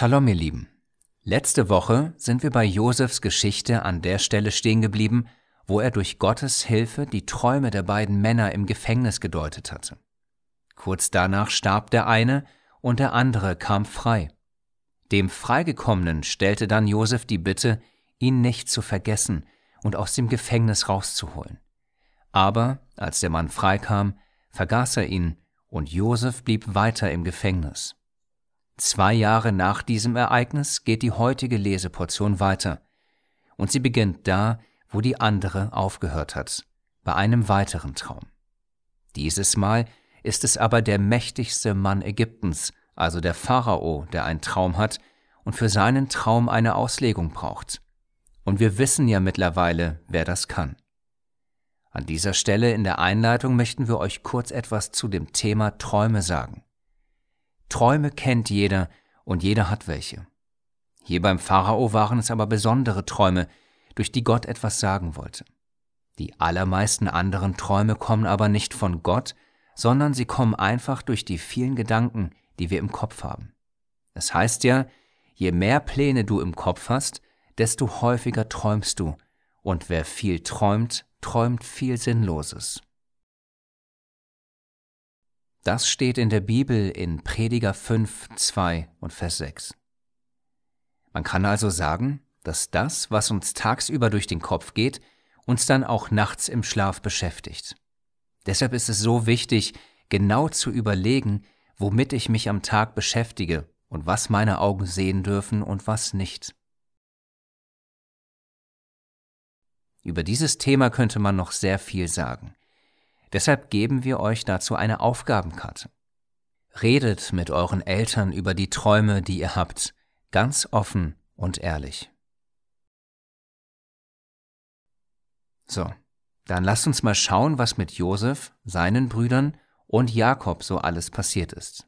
Shalom, ihr Lieben. Letzte Woche sind wir bei Josefs Geschichte an der Stelle stehen geblieben, wo er durch Gottes Hilfe die Träume der beiden Männer im Gefängnis gedeutet hatte. Kurz danach starb der eine und der andere kam frei. Dem Freigekommenen stellte dann Josef die Bitte, ihn nicht zu vergessen und aus dem Gefängnis rauszuholen. Aber als der Mann freikam, vergaß er ihn und Josef blieb weiter im Gefängnis. Zwei Jahre nach diesem Ereignis geht die heutige Leseportion weiter, und sie beginnt da, wo die andere aufgehört hat, bei einem weiteren Traum. Dieses Mal ist es aber der mächtigste Mann Ägyptens, also der Pharao, der einen Traum hat und für seinen Traum eine Auslegung braucht. Und wir wissen ja mittlerweile, wer das kann. An dieser Stelle in der Einleitung möchten wir euch kurz etwas zu dem Thema Träume sagen. Träume kennt jeder und jeder hat welche. Hier beim Pharao waren es aber besondere Träume, durch die Gott etwas sagen wollte. Die allermeisten anderen Träume kommen aber nicht von Gott, sondern sie kommen einfach durch die vielen Gedanken, die wir im Kopf haben. Es heißt ja, je mehr Pläne du im Kopf hast, desto häufiger träumst du, und wer viel träumt, träumt viel Sinnloses. Das steht in der Bibel in Prediger 5, 2 und Vers 6. Man kann also sagen, dass das, was uns tagsüber durch den Kopf geht, uns dann auch nachts im Schlaf beschäftigt. Deshalb ist es so wichtig, genau zu überlegen, womit ich mich am Tag beschäftige und was meine Augen sehen dürfen und was nicht. Über dieses Thema könnte man noch sehr viel sagen. Deshalb geben wir euch dazu eine Aufgabenkarte. Redet mit euren Eltern über die Träume, die ihr habt, ganz offen und ehrlich. So, dann lasst uns mal schauen, was mit Josef, seinen Brüdern und Jakob so alles passiert ist.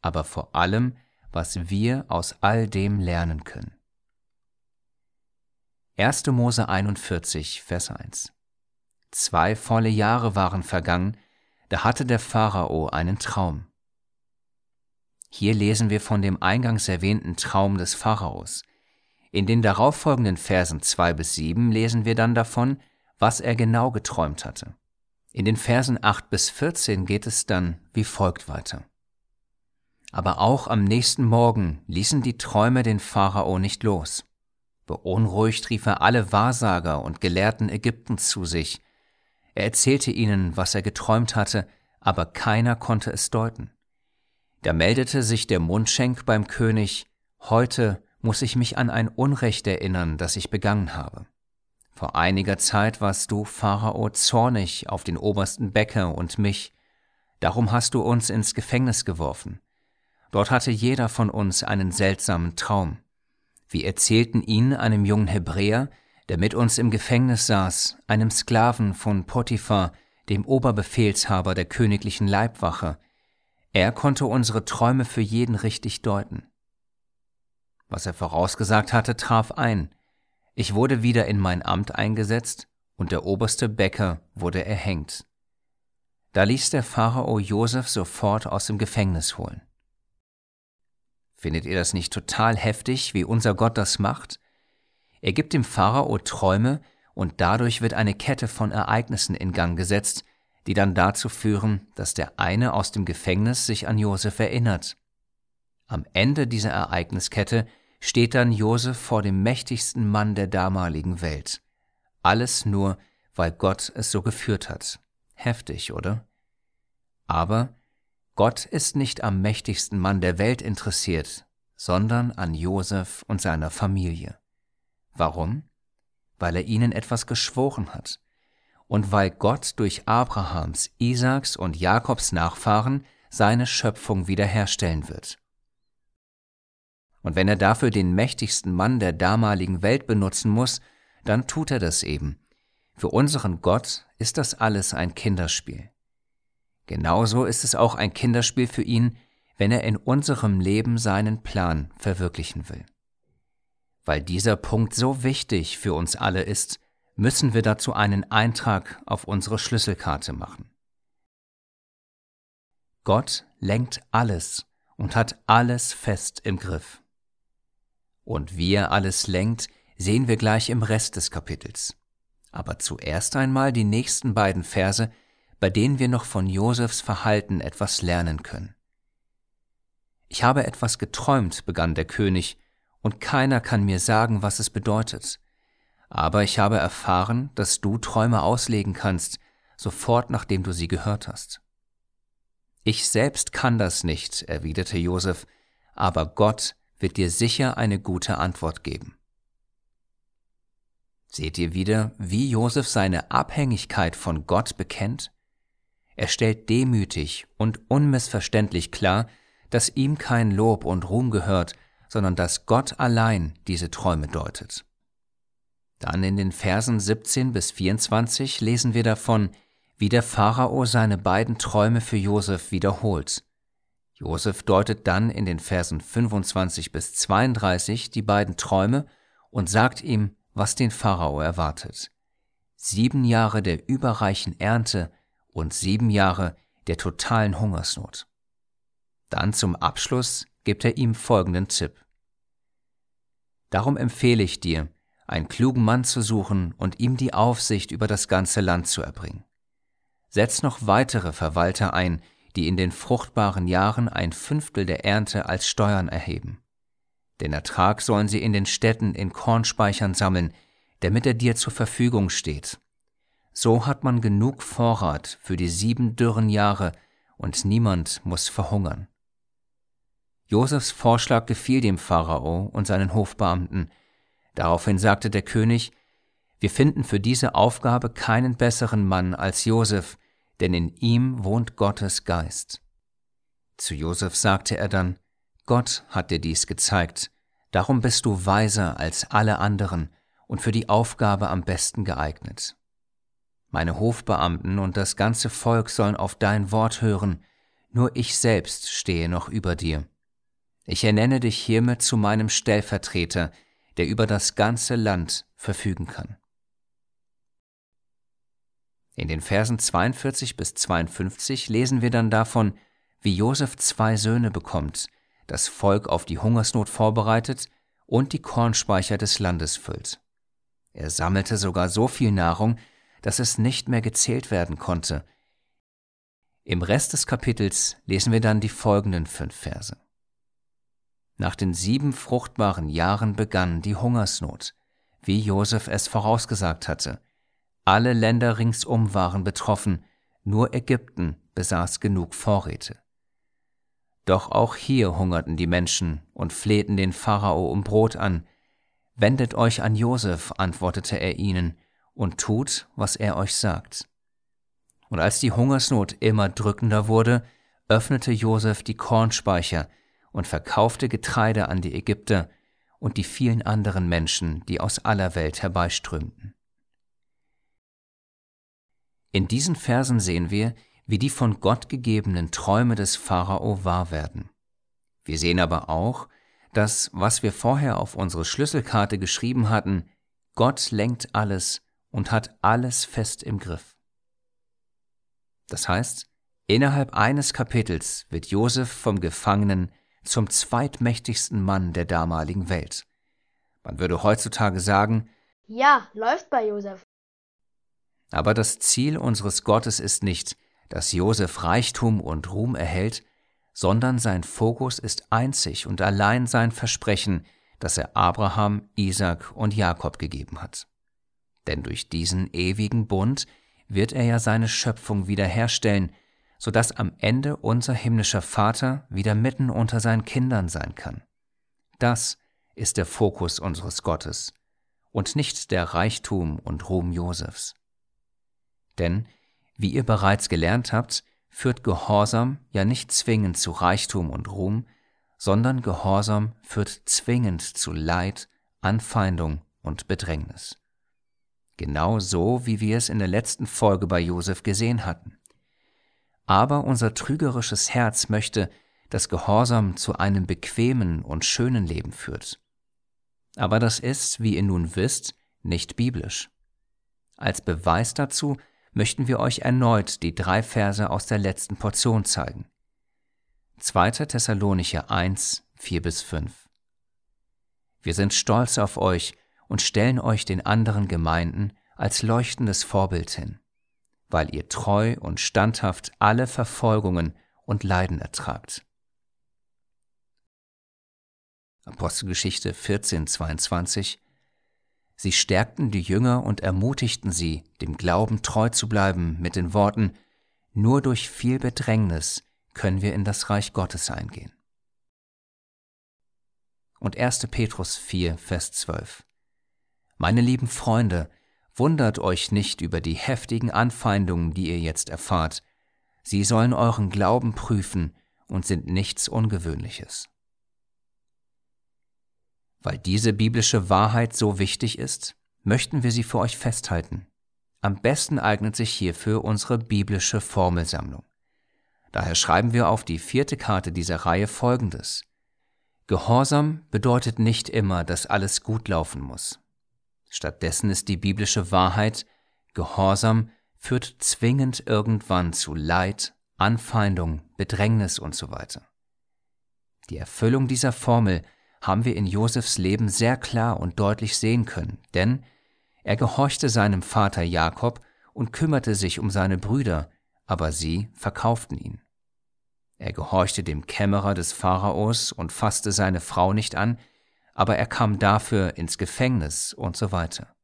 Aber vor allem, was wir aus all dem lernen können. 1. Mose 41, Vers 1. Zwei volle Jahre waren vergangen, da hatte der Pharao einen Traum. Hier lesen wir von dem eingangs erwähnten Traum des Pharaos. In den darauffolgenden Versen 2 bis 7 lesen wir dann davon, was er genau geträumt hatte. In den Versen 8 bis 14 geht es dann wie folgt weiter. Aber auch am nächsten Morgen ließen die Träume den Pharao nicht los. Beunruhigt rief er alle Wahrsager und Gelehrten Ägyptens zu sich. Er erzählte ihnen, was er geträumt hatte, aber keiner konnte es deuten. Da meldete sich der Mundschenk beim König, heute muss ich mich an ein Unrecht erinnern, das ich begangen habe. Vor einiger Zeit warst du, Pharao, zornig auf den obersten Bäcker und mich, darum hast du uns ins Gefängnis geworfen. Dort hatte jeder von uns einen seltsamen Traum. Wir erzählten ihn einem jungen Hebräer, der mit uns im Gefängnis saß, einem Sklaven von Potiphar, dem Oberbefehlshaber der königlichen Leibwache. Er konnte unsere Träume für jeden richtig deuten. Was er vorausgesagt hatte, traf ein. Ich wurde wieder in mein Amt eingesetzt und der oberste Bäcker wurde erhängt. Da ließ der Pharao Josef sofort aus dem Gefängnis holen. Findet ihr das nicht total heftig, wie unser Gott das macht? Er gibt dem Pharao Träume und dadurch wird eine Kette von Ereignissen in Gang gesetzt, die dann dazu führen, dass der eine aus dem Gefängnis sich an Josef erinnert. Am Ende dieser Ereigniskette steht dann Josef vor dem mächtigsten Mann der damaligen Welt. Alles nur, weil Gott es so geführt hat. Heftig, oder? Aber Gott ist nicht am mächtigsten Mann der Welt interessiert, sondern an Josef und seiner Familie. Warum? Weil er ihnen etwas geschworen hat und weil Gott durch Abrahams, Isaaks und Jakobs Nachfahren seine Schöpfung wiederherstellen wird. Und wenn er dafür den mächtigsten Mann der damaligen Welt benutzen muss, dann tut er das eben. Für unseren Gott ist das alles ein Kinderspiel. Genauso ist es auch ein Kinderspiel für ihn, wenn er in unserem Leben seinen Plan verwirklichen will. Weil dieser Punkt so wichtig für uns alle ist, müssen wir dazu einen Eintrag auf unsere Schlüsselkarte machen. Gott lenkt alles und hat alles fest im Griff. Und wie er alles lenkt, sehen wir gleich im Rest des Kapitels. Aber zuerst einmal die nächsten beiden Verse, bei denen wir noch von Josefs Verhalten etwas lernen können. Ich habe etwas geträumt, begann der König, und keiner kann mir sagen, was es bedeutet. Aber ich habe erfahren, dass du Träume auslegen kannst, sofort nachdem du sie gehört hast. Ich selbst kann das nicht, erwiderte Josef, aber Gott wird dir sicher eine gute Antwort geben. Seht ihr wieder, wie Josef seine Abhängigkeit von Gott bekennt? Er stellt demütig und unmissverständlich klar, dass ihm kein Lob und Ruhm gehört, sondern dass Gott allein diese Träume deutet. Dann in den Versen 17 bis 24 lesen wir davon, wie der Pharao seine beiden Träume für Josef wiederholt. Josef deutet dann in den Versen 25 bis 32 die beiden Träume und sagt ihm, was den Pharao erwartet. Sieben Jahre der überreichen Ernte und sieben Jahre der totalen Hungersnot. Dann zum Abschluss gibt er ihm folgenden Tipp. Darum empfehle ich dir, einen klugen Mann zu suchen und ihm die Aufsicht über das ganze Land zu erbringen. Setz noch weitere Verwalter ein, die in den fruchtbaren Jahren ein Fünftel der Ernte als Steuern erheben. Den Ertrag sollen sie in den Städten in Kornspeichern sammeln, damit er dir zur Verfügung steht. So hat man genug Vorrat für die sieben dürren Jahre und niemand muss verhungern. Josefs Vorschlag gefiel dem Pharao und seinen Hofbeamten. Daraufhin sagte der König, wir finden für diese Aufgabe keinen besseren Mann als Josef, denn in ihm wohnt Gottes Geist. Zu Josef sagte er dann, Gott hat dir dies gezeigt, darum bist du weiser als alle anderen und für die Aufgabe am besten geeignet. Meine Hofbeamten und das ganze Volk sollen auf dein Wort hören, nur ich selbst stehe noch über dir. Ich ernenne dich hiermit zu meinem Stellvertreter, der über das ganze Land verfügen kann. In den Versen 42 bis 52 lesen wir dann davon, wie Josef zwei Söhne bekommt, das Volk auf die Hungersnot vorbereitet und die Kornspeicher des Landes füllt. Er sammelte sogar so viel Nahrung, dass es nicht mehr gezählt werden konnte. Im Rest des Kapitels lesen wir dann die folgenden fünf Verse. Nach den sieben fruchtbaren Jahren begann die Hungersnot, wie Josef es vorausgesagt hatte. Alle Länder ringsum waren betroffen, nur Ägypten besaß genug Vorräte. Doch auch hier hungerten die Menschen und flehten den Pharao um Brot an. Wendet euch an Josef, antwortete er ihnen, und tut, was er euch sagt. Und als die Hungersnot immer drückender wurde, öffnete Josef die Kornspeicher und verkaufte Getreide an die Ägypter und die vielen anderen Menschen, die aus aller Welt herbeiströmten. In diesen Versen sehen wir, wie die von Gott gegebenen Träume des Pharao wahr werden. Wir sehen aber auch, dass, was wir vorher auf unsere Schlüsselkarte geschrieben hatten, Gott lenkt alles und hat alles fest im Griff. Das heißt, innerhalb eines Kapitels wird Josef vom Gefangenen zum zweitmächtigsten Mann der damaligen Welt. Man würde heutzutage sagen, ja, läuft bei Josef. Aber das Ziel unseres Gottes ist nicht, dass Josef Reichtum und Ruhm erhält, sondern sein Fokus ist einzig und allein sein Versprechen, das er Abraham, Isaac und Jakob gegeben hat. Denn durch diesen ewigen Bund wird er ja seine Schöpfung wiederherstellen, so dass am Ende unser himmlischer Vater wieder mitten unter seinen Kindern sein kann. Das ist der Fokus unseres Gottes und nicht der Reichtum und Ruhm Josefs. Denn wie ihr bereits gelernt habt, führt Gehorsam ja nicht zwingend zu Reichtum und Ruhm, sondern Gehorsam führt zwingend zu Leid, Anfeindung und Bedrängnis. Genau so, wie wir es in der letzten Folge bei Josef gesehen hatten. Aber unser trügerisches Herz möchte, dass Gehorsam zu einem bequemen und schönen Leben führt. Aber das ist, wie ihr nun wisst, nicht biblisch. Als Beweis dazu möchten wir euch erneut die drei Verse aus der letzten Portion zeigen. 2. Thessalonicher 1, 4 bis 5. Wir sind stolz auf euch und stellen euch den anderen Gemeinden als leuchtendes Vorbild hin, weil ihr treu und standhaft alle Verfolgungen und Leiden ertragt. Apostelgeschichte 14, 22 Sie stärkten die Jünger und ermutigten sie, dem Glauben treu zu bleiben, mit den Worten, nur durch viel Bedrängnis können wir in das Reich Gottes eingehen. Und 1. Petrus 4, Vers 12. Meine lieben Freunde, wundert euch nicht über die heftigen Anfeindungen, die ihr jetzt erfahrt. Sie sollen euren Glauben prüfen und sind nichts Ungewöhnliches. Weil diese biblische Wahrheit so wichtig ist, möchten wir sie für euch festhalten. Am besten eignet sich hierfür unsere biblische Formelsammlung. Daher schreiben wir auf die vierte Karte dieser Reihe Folgendes. Gehorsam bedeutet nicht immer, dass alles gut laufen muss. Stattdessen ist die biblische Wahrheit, Gehorsam führt zwingend irgendwann zu Leid, Anfeindung, Bedrängnis und so weiter. Die Erfüllung dieser Formel haben wir in Josefs Leben sehr klar und deutlich sehen können, denn er gehorchte seinem Vater Jakob und kümmerte sich um seine Brüder, aber sie verkauften ihn. Er gehorchte dem Kämmerer des Pharaos und fasste seine Frau nicht an, aber er kam dafür ins Gefängnis und so weiter.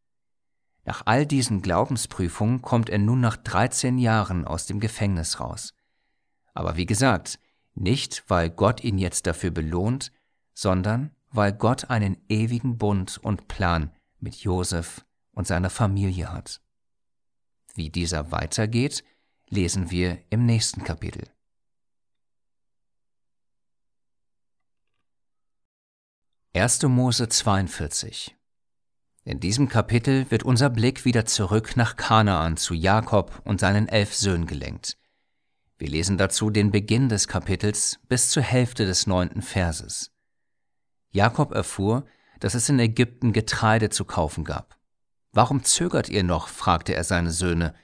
Nach all diesen Glaubensprüfungen kommt er nun nach 13 Jahren aus dem Gefängnis raus. Aber wie gesagt, nicht, weil Gott ihn jetzt dafür belohnt, sondern weil Gott einen ewigen Bund und Plan mit Josef und seiner Familie hat. Wie dieser weitergeht, lesen wir im nächsten Kapitel. Erste Mose 42 In diesem Kapitel wird unser Blick wieder zurück nach Kanaan zu Jakob und seinen elf Söhnen gelenkt. Wir lesen dazu den Beginn des Kapitels bis zur Hälfte des neunten Verses. Jakob erfuhr, dass es in Ägypten Getreide zu kaufen gab. Warum zögert ihr noch? fragte er seine Söhne.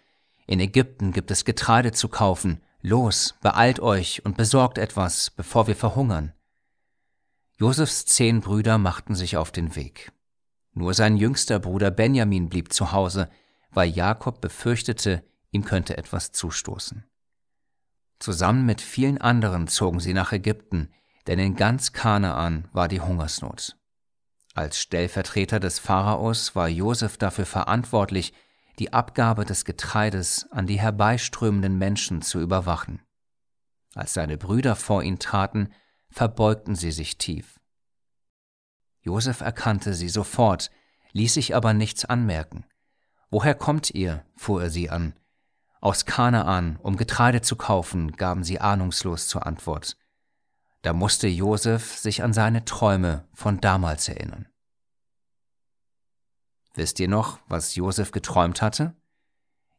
In Ägypten gibt es Getreide zu kaufen. Los, beeilt euch und besorgt etwas, bevor wir verhungern. Josefs zehn Brüder machten sich auf den Weg. Nur sein jüngster Bruder Benjamin blieb zu Hause, weil Jakob befürchtete, ihm könnte etwas zustoßen. Zusammen mit vielen anderen zogen sie nach Ägypten, denn in ganz Kanaan war die Hungersnot. Als Stellvertreter des Pharaos war Josef dafür verantwortlich, die Abgabe des Getreides an die herbeiströmenden Menschen zu überwachen. Als seine Brüder vor ihn traten, verbeugten sie sich tief. Josef erkannte sie sofort, ließ sich aber nichts anmerken. Woher kommt ihr? fuhr er sie an. Aus Kanaan, um Getreide zu kaufen, gaben sie ahnungslos zur Antwort. Da musste Josef sich an seine Träume von damals erinnern. Wisst ihr noch, was Josef geträumt hatte?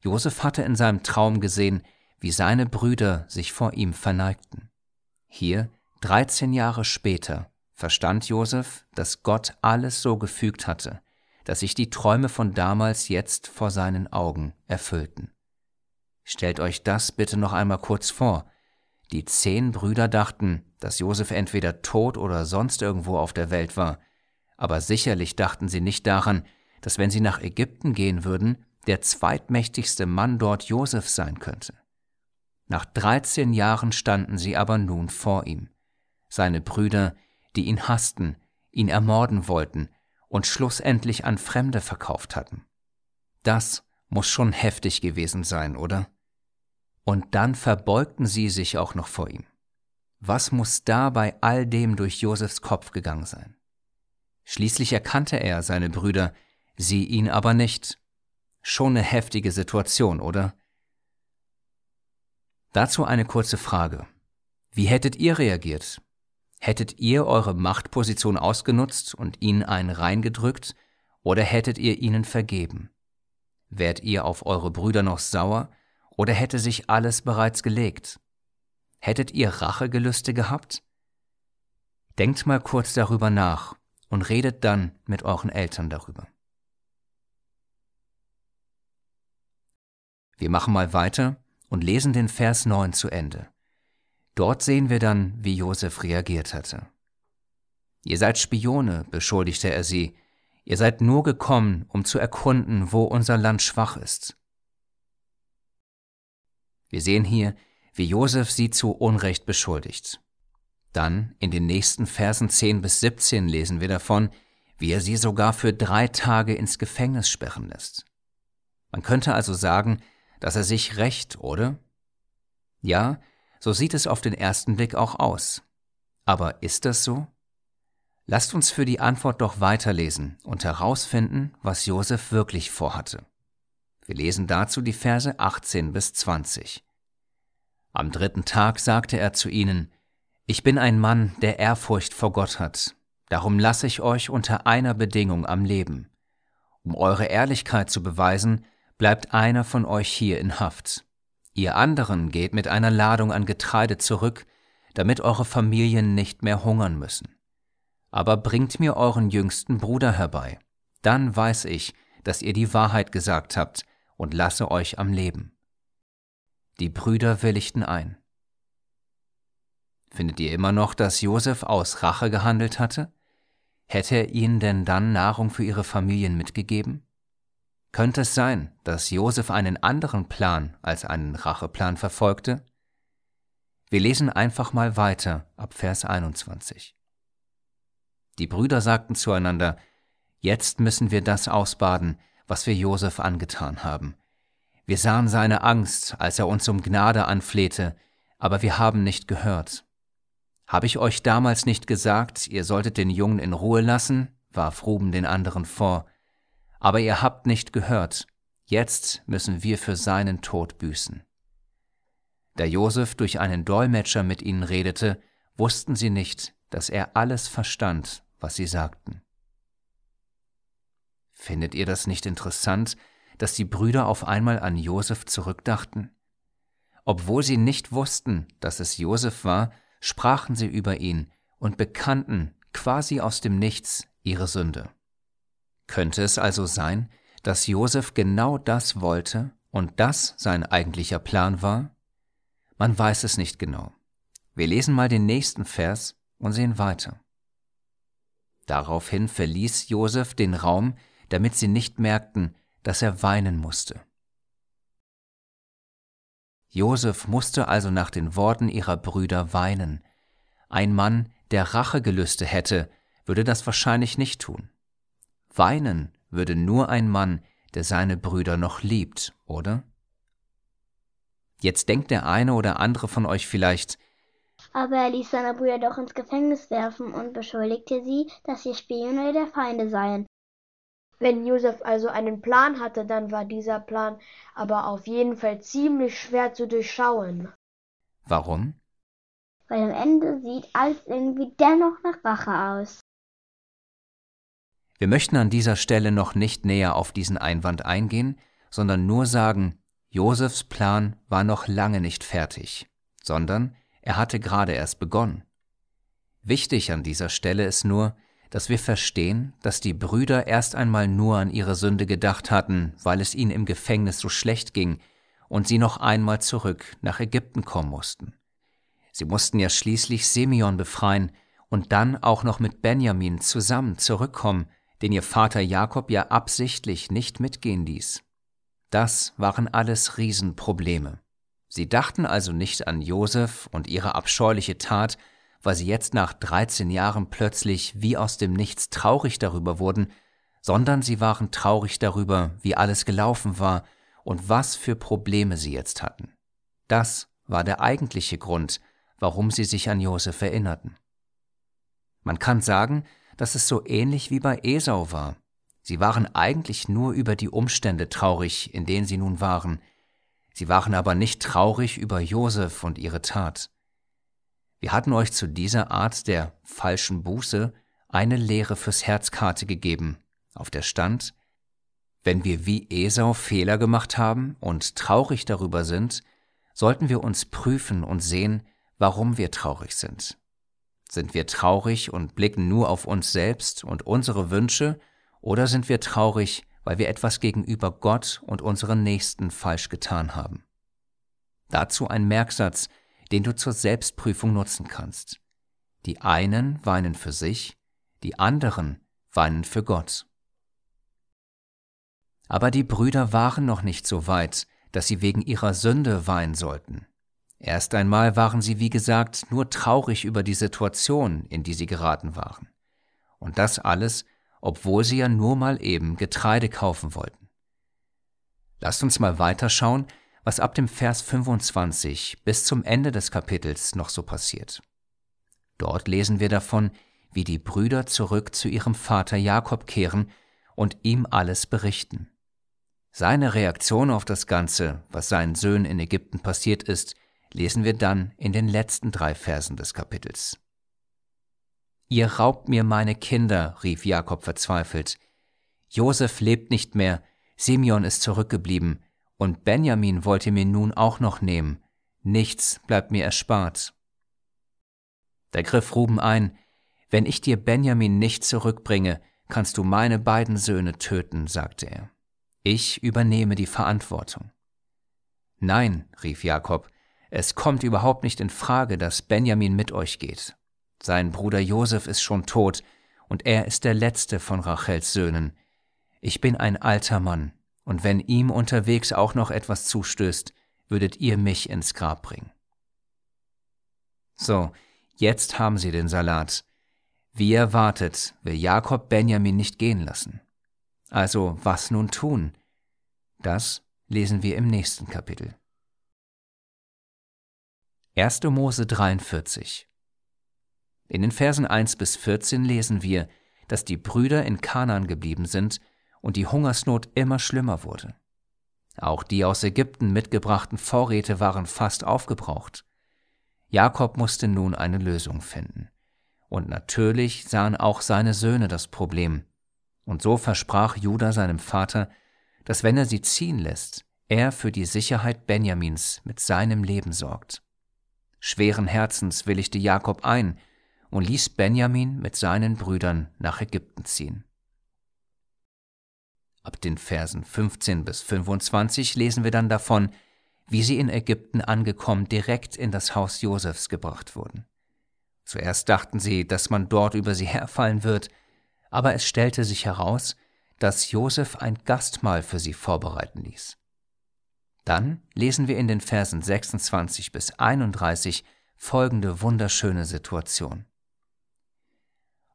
Josef hatte in seinem Traum gesehen, wie seine Brüder sich vor ihm verneigten. Hier, 13 Jahre später, verstand Josef, dass Gott alles so gefügt hatte, dass sich die Träume von damals jetzt vor seinen Augen erfüllten. Stellt euch das bitte noch einmal kurz vor. Die zehn Brüder dachten, dass Josef entweder tot oder sonst irgendwo auf der Welt war, aber sicherlich dachten sie nicht daran, dass wenn sie nach Ägypten gehen würden, der zweitmächtigste Mann dort Josef sein könnte. Nach dreizehn Jahren standen sie aber nun vor ihm, seine Brüder, die ihn hassten, ihn ermorden wollten und schlussendlich an Fremde verkauft hatten. Das muss schon heftig gewesen sein, oder? Und dann verbeugten sie sich auch noch vor ihm. Was muss da bei all dem durch Josefs Kopf gegangen sein? Schließlich erkannte er seine Brüder, sie ihn aber nicht. Schon eine heftige Situation, oder? Dazu eine kurze Frage. Wie hättet ihr reagiert? Hättet ihr eure Machtposition ausgenutzt und ihnen einen reingedrückt, oder hättet ihr ihnen vergeben? Wärt ihr auf eure Brüder noch sauer, oder hätte sich alles bereits gelegt? Hättet ihr Rachegelüste gehabt? Denkt mal kurz darüber nach und redet dann mit euren Eltern darüber. Wir machen mal weiter und lesen den Vers 9 zu Ende. Dort sehen wir dann, wie Josef reagiert hatte. Ihr seid Spione, beschuldigte er sie, ihr seid nur gekommen, um zu erkunden, wo unser Land schwach ist. Wir sehen hier, wie Josef sie zu Unrecht beschuldigt. Dann in den nächsten Versen 10 bis 17 lesen wir davon, wie er sie sogar für drei Tage ins Gefängnis sperren lässt. Man könnte also sagen, dass er sich rächt, oder? Ja, so sieht es auf den ersten Blick auch aus. Aber ist das so? Lasst uns für die Antwort doch weiterlesen und herausfinden, was Josef wirklich vorhatte. Wir lesen dazu die Verse 18 bis 20. Am dritten Tag sagte er zu ihnen, Ich bin ein Mann, der Ehrfurcht vor Gott hat, darum lasse ich euch unter einer Bedingung am Leben. Um eure Ehrlichkeit zu beweisen, bleibt einer von euch hier in Haft. Ihr anderen geht mit einer Ladung an Getreide zurück, damit eure Familien nicht mehr hungern müssen. Aber bringt mir euren jüngsten Bruder herbei, dann weiß ich, dass ihr die Wahrheit gesagt habt und lasse euch am Leben. Die Brüder willigten ein. Findet ihr immer noch, dass Josef aus Rache gehandelt hatte? Hätte er ihnen denn dann Nahrung für ihre Familien mitgegeben? Könnte es sein, dass Josef einen anderen Plan als einen Racheplan verfolgte? Wir lesen einfach mal weiter ab Vers 21. Die Brüder sagten zueinander, Jetzt müssen wir das ausbaden, was wir Josef angetan haben. Wir sahen seine Angst, als er uns um Gnade anflehte, aber wir haben nicht gehört. Habe ich euch damals nicht gesagt, ihr solltet den Jungen in Ruhe lassen? warf Ruben den anderen vor. Aber ihr habt nicht gehört, jetzt müssen wir für seinen Tod büßen. Da Josef durch einen Dolmetscher mit ihnen redete, wussten sie nicht, dass er alles verstand, was sie sagten. Findet ihr das nicht interessant, dass die Brüder auf einmal an Josef zurückdachten? Obwohl sie nicht wussten, dass es Josef war, sprachen sie über ihn und bekannten quasi aus dem Nichts ihre Sünde. Könnte es also sein, dass Josef genau das wollte und das sein eigentlicher Plan war? Man weiß es nicht genau. Wir lesen mal den nächsten Vers und sehen weiter. Daraufhin verließ Josef den Raum, damit sie nicht merkten, dass er weinen musste. Josef musste also nach den Worten ihrer Brüder weinen. Ein Mann, der Rachegelüste hätte, würde das wahrscheinlich nicht tun. Weinen würde nur ein Mann, der seine Brüder noch liebt, oder? Jetzt denkt der eine oder andere von euch vielleicht, aber er ließ seine Brüder doch ins Gefängnis werfen und beschuldigte sie, dass sie Spione der Feinde seien. Wenn Josef also einen Plan hatte, dann war dieser Plan aber auf jeden Fall ziemlich schwer zu durchschauen. Warum? Weil am Ende sieht alles irgendwie dennoch nach Rache aus. Wir möchten an dieser Stelle noch nicht näher auf diesen Einwand eingehen, sondern nur sagen, Josefs Plan war noch lange nicht fertig, sondern er hatte gerade erst begonnen. Wichtig an dieser Stelle ist nur, dass wir verstehen, dass die Brüder erst einmal nur an ihre Sünde gedacht hatten, weil es ihnen im Gefängnis so schlecht ging und sie noch einmal zurück nach Ägypten kommen mussten. Sie mussten ja schließlich Simeon befreien und dann auch noch mit Benjamin zusammen zurückkommen, den ihr Vater Jakob ja absichtlich nicht mitgehen ließ. Das waren alles Riesenprobleme. Sie dachten also nicht an Josef und ihre abscheuliche Tat, weil sie jetzt nach 13 Jahren plötzlich wie aus dem Nichts traurig darüber wurden, sondern sie waren traurig darüber, wie alles gelaufen war und was für Probleme sie jetzt hatten. Das war der eigentliche Grund, warum sie sich an Josef erinnerten. Man kann sagen, dass es so ähnlich wie bei Esau war. Sie waren eigentlich nur über die Umstände traurig, in denen sie nun waren. Sie waren aber nicht traurig über Josef und ihre Tat. Wir hatten euch zu dieser Art der falschen Buße eine Lehre fürs Herzkarte gegeben, auf der stand, wenn wir wie Esau Fehler gemacht haben und traurig darüber sind, sollten wir uns prüfen und sehen, warum wir traurig sind. Sind wir traurig und blicken nur auf uns selbst und unsere Wünsche, oder sind wir traurig, weil wir etwas gegenüber Gott und unseren Nächsten falsch getan haben? Dazu ein Merksatz, den du zur Selbstprüfung nutzen kannst. Die einen weinen für sich, die anderen weinen für Gott. Aber die Brüder waren noch nicht so weit, dass sie wegen ihrer Sünde weinen sollten. Erst einmal waren sie, wie gesagt, nur traurig über die Situation, in die sie geraten waren. Und das alles, obwohl sie ja nur mal eben Getreide kaufen wollten. Lasst uns mal weiterschauen, was ab dem Vers 25 bis zum Ende des Kapitels noch so passiert. Dort lesen wir davon, wie die Brüder zurück zu ihrem Vater Jakob kehren und ihm alles berichten. Seine Reaktion auf das Ganze, was seinen Söhnen in Ägypten passiert ist, lesen wir dann in den letzten drei Versen des Kapitels. Ihr raubt mir meine Kinder, rief Jakob verzweifelt. Josef lebt nicht mehr, Simeon ist zurückgeblieben, und Benjamin wollt ihr mir nun auch noch nehmen. Nichts bleibt mir erspart. Da griff Ruben ein, wenn ich dir Benjamin nicht zurückbringe, kannst du meine beiden Söhne töten, sagte er. Ich übernehme die Verantwortung. Nein, rief Jakob, es kommt überhaupt nicht in Frage, dass Benjamin mit euch geht. Sein Bruder Josef ist schon tot, und er ist der letzte von Rachels Söhnen. Ich bin ein alter Mann, und wenn ihm unterwegs auch noch etwas zustößt, würdet ihr mich ins Grab bringen. So, jetzt haben sie den Salat. Wie erwartet, will Jakob Benjamin nicht gehen lassen. Also was nun tun? Das lesen wir im nächsten Kapitel. 1. Mose 43 In den Versen 1 bis 14 lesen wir, dass die Brüder in Kanaan geblieben sind und die Hungersnot immer schlimmer wurde. Auch die aus Ägypten mitgebrachten Vorräte waren fast aufgebraucht. Jakob musste nun eine Lösung finden. Und natürlich sahen auch seine Söhne das Problem. Und so versprach Judah seinem Vater, dass wenn er sie ziehen lässt, er für die Sicherheit Benjamins mit seinem Leben sorgt. Schweren Herzens willigte Jakob ein und ließ Benjamin mit seinen Brüdern nach Ägypten ziehen. Ab den Versen 15 bis 25 lesen wir dann davon, wie sie in Ägypten angekommen direkt in das Haus Josefs gebracht wurden. Zuerst dachten sie, dass man dort über sie herfallen wird, aber es stellte sich heraus, dass Josef ein Gastmahl für sie vorbereiten ließ. Dann lesen wir in den Versen 26 bis 31 folgende wunderschöne Situation.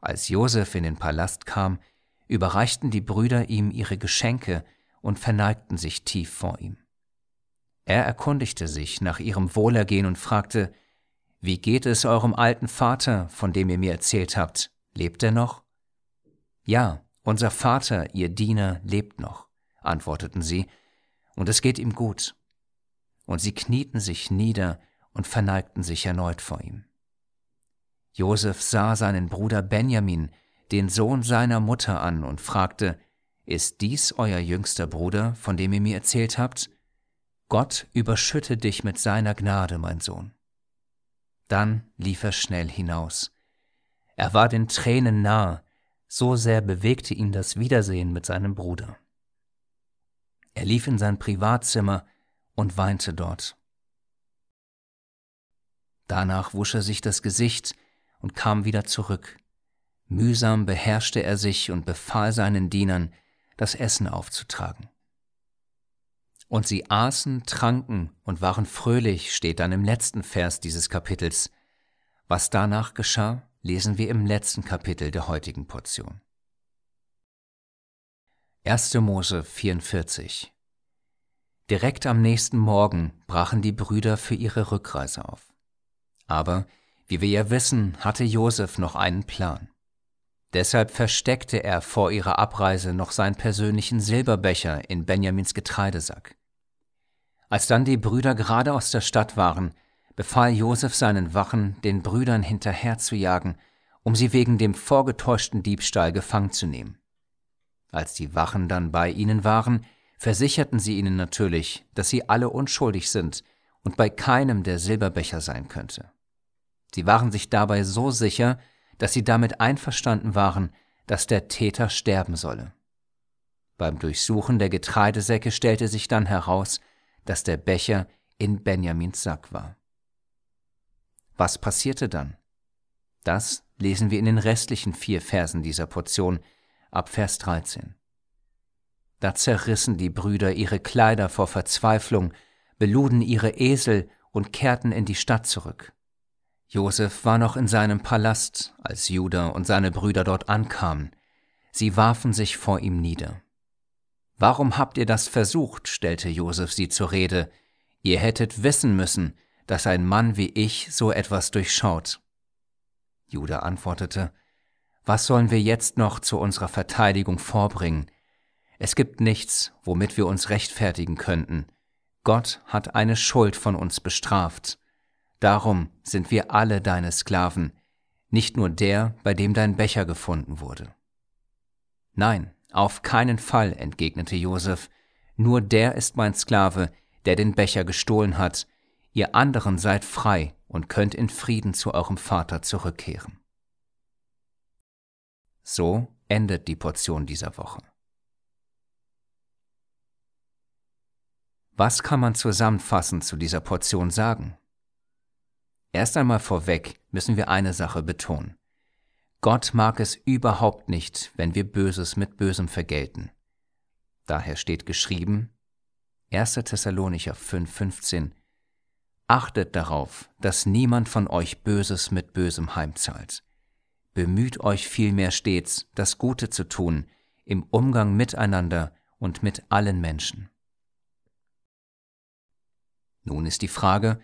Als Josef in den Palast kam, überreichten die Brüder ihm ihre Geschenke und verneigten sich tief vor ihm. Er erkundigte sich nach ihrem Wohlergehen und fragte, Wie geht es eurem alten Vater, von dem ihr mir erzählt habt? Lebt er noch? Ja, unser Vater, ihr Diener, lebt noch, antworteten sie, und es geht ihm gut. Und sie knieten sich nieder und verneigten sich erneut vor ihm. Josef sah seinen Bruder Benjamin, den Sohn seiner Mutter, an und fragte, Ist dies euer jüngster Bruder, von dem ihr mir erzählt habt? Gott überschütte dich mit seiner Gnade, mein Sohn. Dann lief er schnell hinaus. Er war den Tränen nahe, so sehr bewegte ihn das Wiedersehen mit seinem Bruder. Er lief in sein Privatzimmer und weinte dort. Danach wusch er sich das Gesicht und kam wieder zurück. Mühsam beherrschte er sich und befahl seinen Dienern, das Essen aufzutragen. Und sie aßen, tranken und waren fröhlich, steht dann im letzten Vers dieses Kapitels. Was danach geschah, lesen wir im letzten Kapitel der heutigen Portion. 1. Mose 44 Direkt am nächsten Morgen brachen die Brüder für ihre Rückreise auf. Aber, wie wir ja wissen, hatte Josef noch einen Plan. Deshalb versteckte er vor ihrer Abreise noch seinen persönlichen Silberbecher in Benjamins Getreidesack. Als dann die Brüder gerade aus der Stadt waren, befahl Josef seinen Wachen, den Brüdern hinterherzujagen, um sie wegen dem vorgetäuschten Diebstahl gefangen zu nehmen. Als die Wachen dann bei ihnen waren, versicherten sie ihnen natürlich, dass sie alle unschuldig sind und bei keinem der Silberbecher sein könnte. Sie waren sich dabei so sicher, dass sie damit einverstanden waren, dass der Täter sterben solle. Beim Durchsuchen der Getreidesäcke stellte sich dann heraus, dass der Becher in Benjamins Sack war. Was passierte dann? Das lesen wir in den restlichen vier Versen dieser Portion ab Vers 13. Da zerrissen die Brüder ihre Kleider vor Verzweiflung, beluden ihre Esel und kehrten in die Stadt zurück. Josef war noch in seinem Palast, als Judah und seine Brüder dort ankamen. Sie warfen sich vor ihm nieder. Warum habt ihr das versucht? stellte Josef sie zur Rede. Ihr hättet wissen müssen, dass ein Mann wie ich so etwas durchschaut. Judah antwortete, Was sollen wir jetzt noch zu unserer Verteidigung vorbringen? Es gibt nichts, womit wir uns rechtfertigen könnten. Gott hat eine Schuld von uns bestraft. Darum sind wir alle deine Sklaven, nicht nur der, bei dem dein Becher gefunden wurde. Nein, auf keinen Fall, entgegnete Josef, nur der ist mein Sklave, der den Becher gestohlen hat, ihr anderen seid frei und könnt in Frieden zu eurem Vater zurückkehren. So endet die Portion dieser Woche. Was kann man zusammenfassend zu dieser Portion sagen? Erst einmal vorweg müssen wir eine Sache betonen. Gott mag es überhaupt nicht, wenn wir Böses mit Bösem vergelten. Daher steht geschrieben, 1. Thessalonicher 5,15 Achtet darauf, dass niemand von euch Böses mit Bösem heimzahlt. Bemüht euch vielmehr stets, das Gute zu tun, im Umgang miteinander und mit allen Menschen. Nun ist die Frage,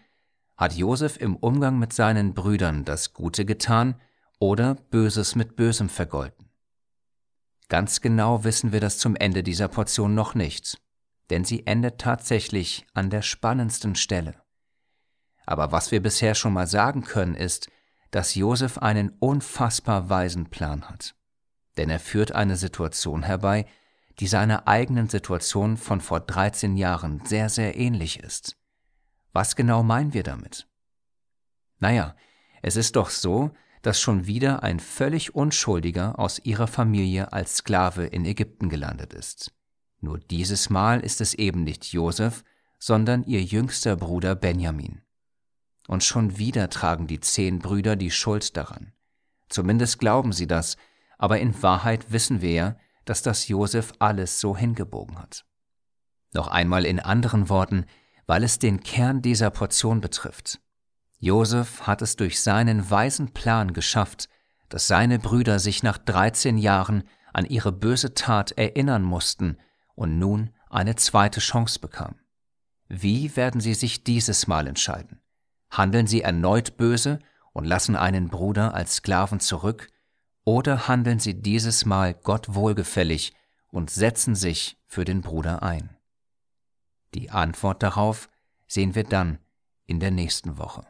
hat Josef im Umgang mit seinen Brüdern das Gute getan oder Böses mit Bösem vergolten? Ganz genau wissen wir das zum Ende dieser Portion noch nicht, denn sie endet tatsächlich an der spannendsten Stelle. Aber was wir bisher schon mal sagen können, ist, dass Josef einen unfassbar weisen Plan hat. Denn er führt eine Situation herbei, die seiner eigenen Situation von vor 13 Jahren sehr, sehr ähnlich ist. Was genau meinen wir damit? Naja, es ist doch so, dass schon wieder ein völlig Unschuldiger aus ihrer Familie als Sklave in Ägypten gelandet ist. Nur dieses Mal ist es eben nicht Josef, sondern ihr jüngster Bruder Benjamin. Und schon wieder tragen die zehn Brüder die Schuld daran. Zumindest glauben sie das, aber in Wahrheit wissen wir ja, dass das Josef alles so hingebogen hat. Noch einmal in anderen Worten, weil es den Kern dieser Portion betrifft. Josef hat es durch seinen weisen Plan geschafft, dass seine Brüder sich nach 13 Jahren an ihre böse Tat erinnern mussten und nun eine zweite Chance bekamen. Wie werden sie sich dieses Mal entscheiden? Handeln sie erneut böse und lassen einen Bruder als Sklaven zurück, oder handeln sie dieses Mal Gott wohlgefällig und setzen sich für den Bruder ein? Die Antwort darauf sehen wir dann in der nächsten Woche.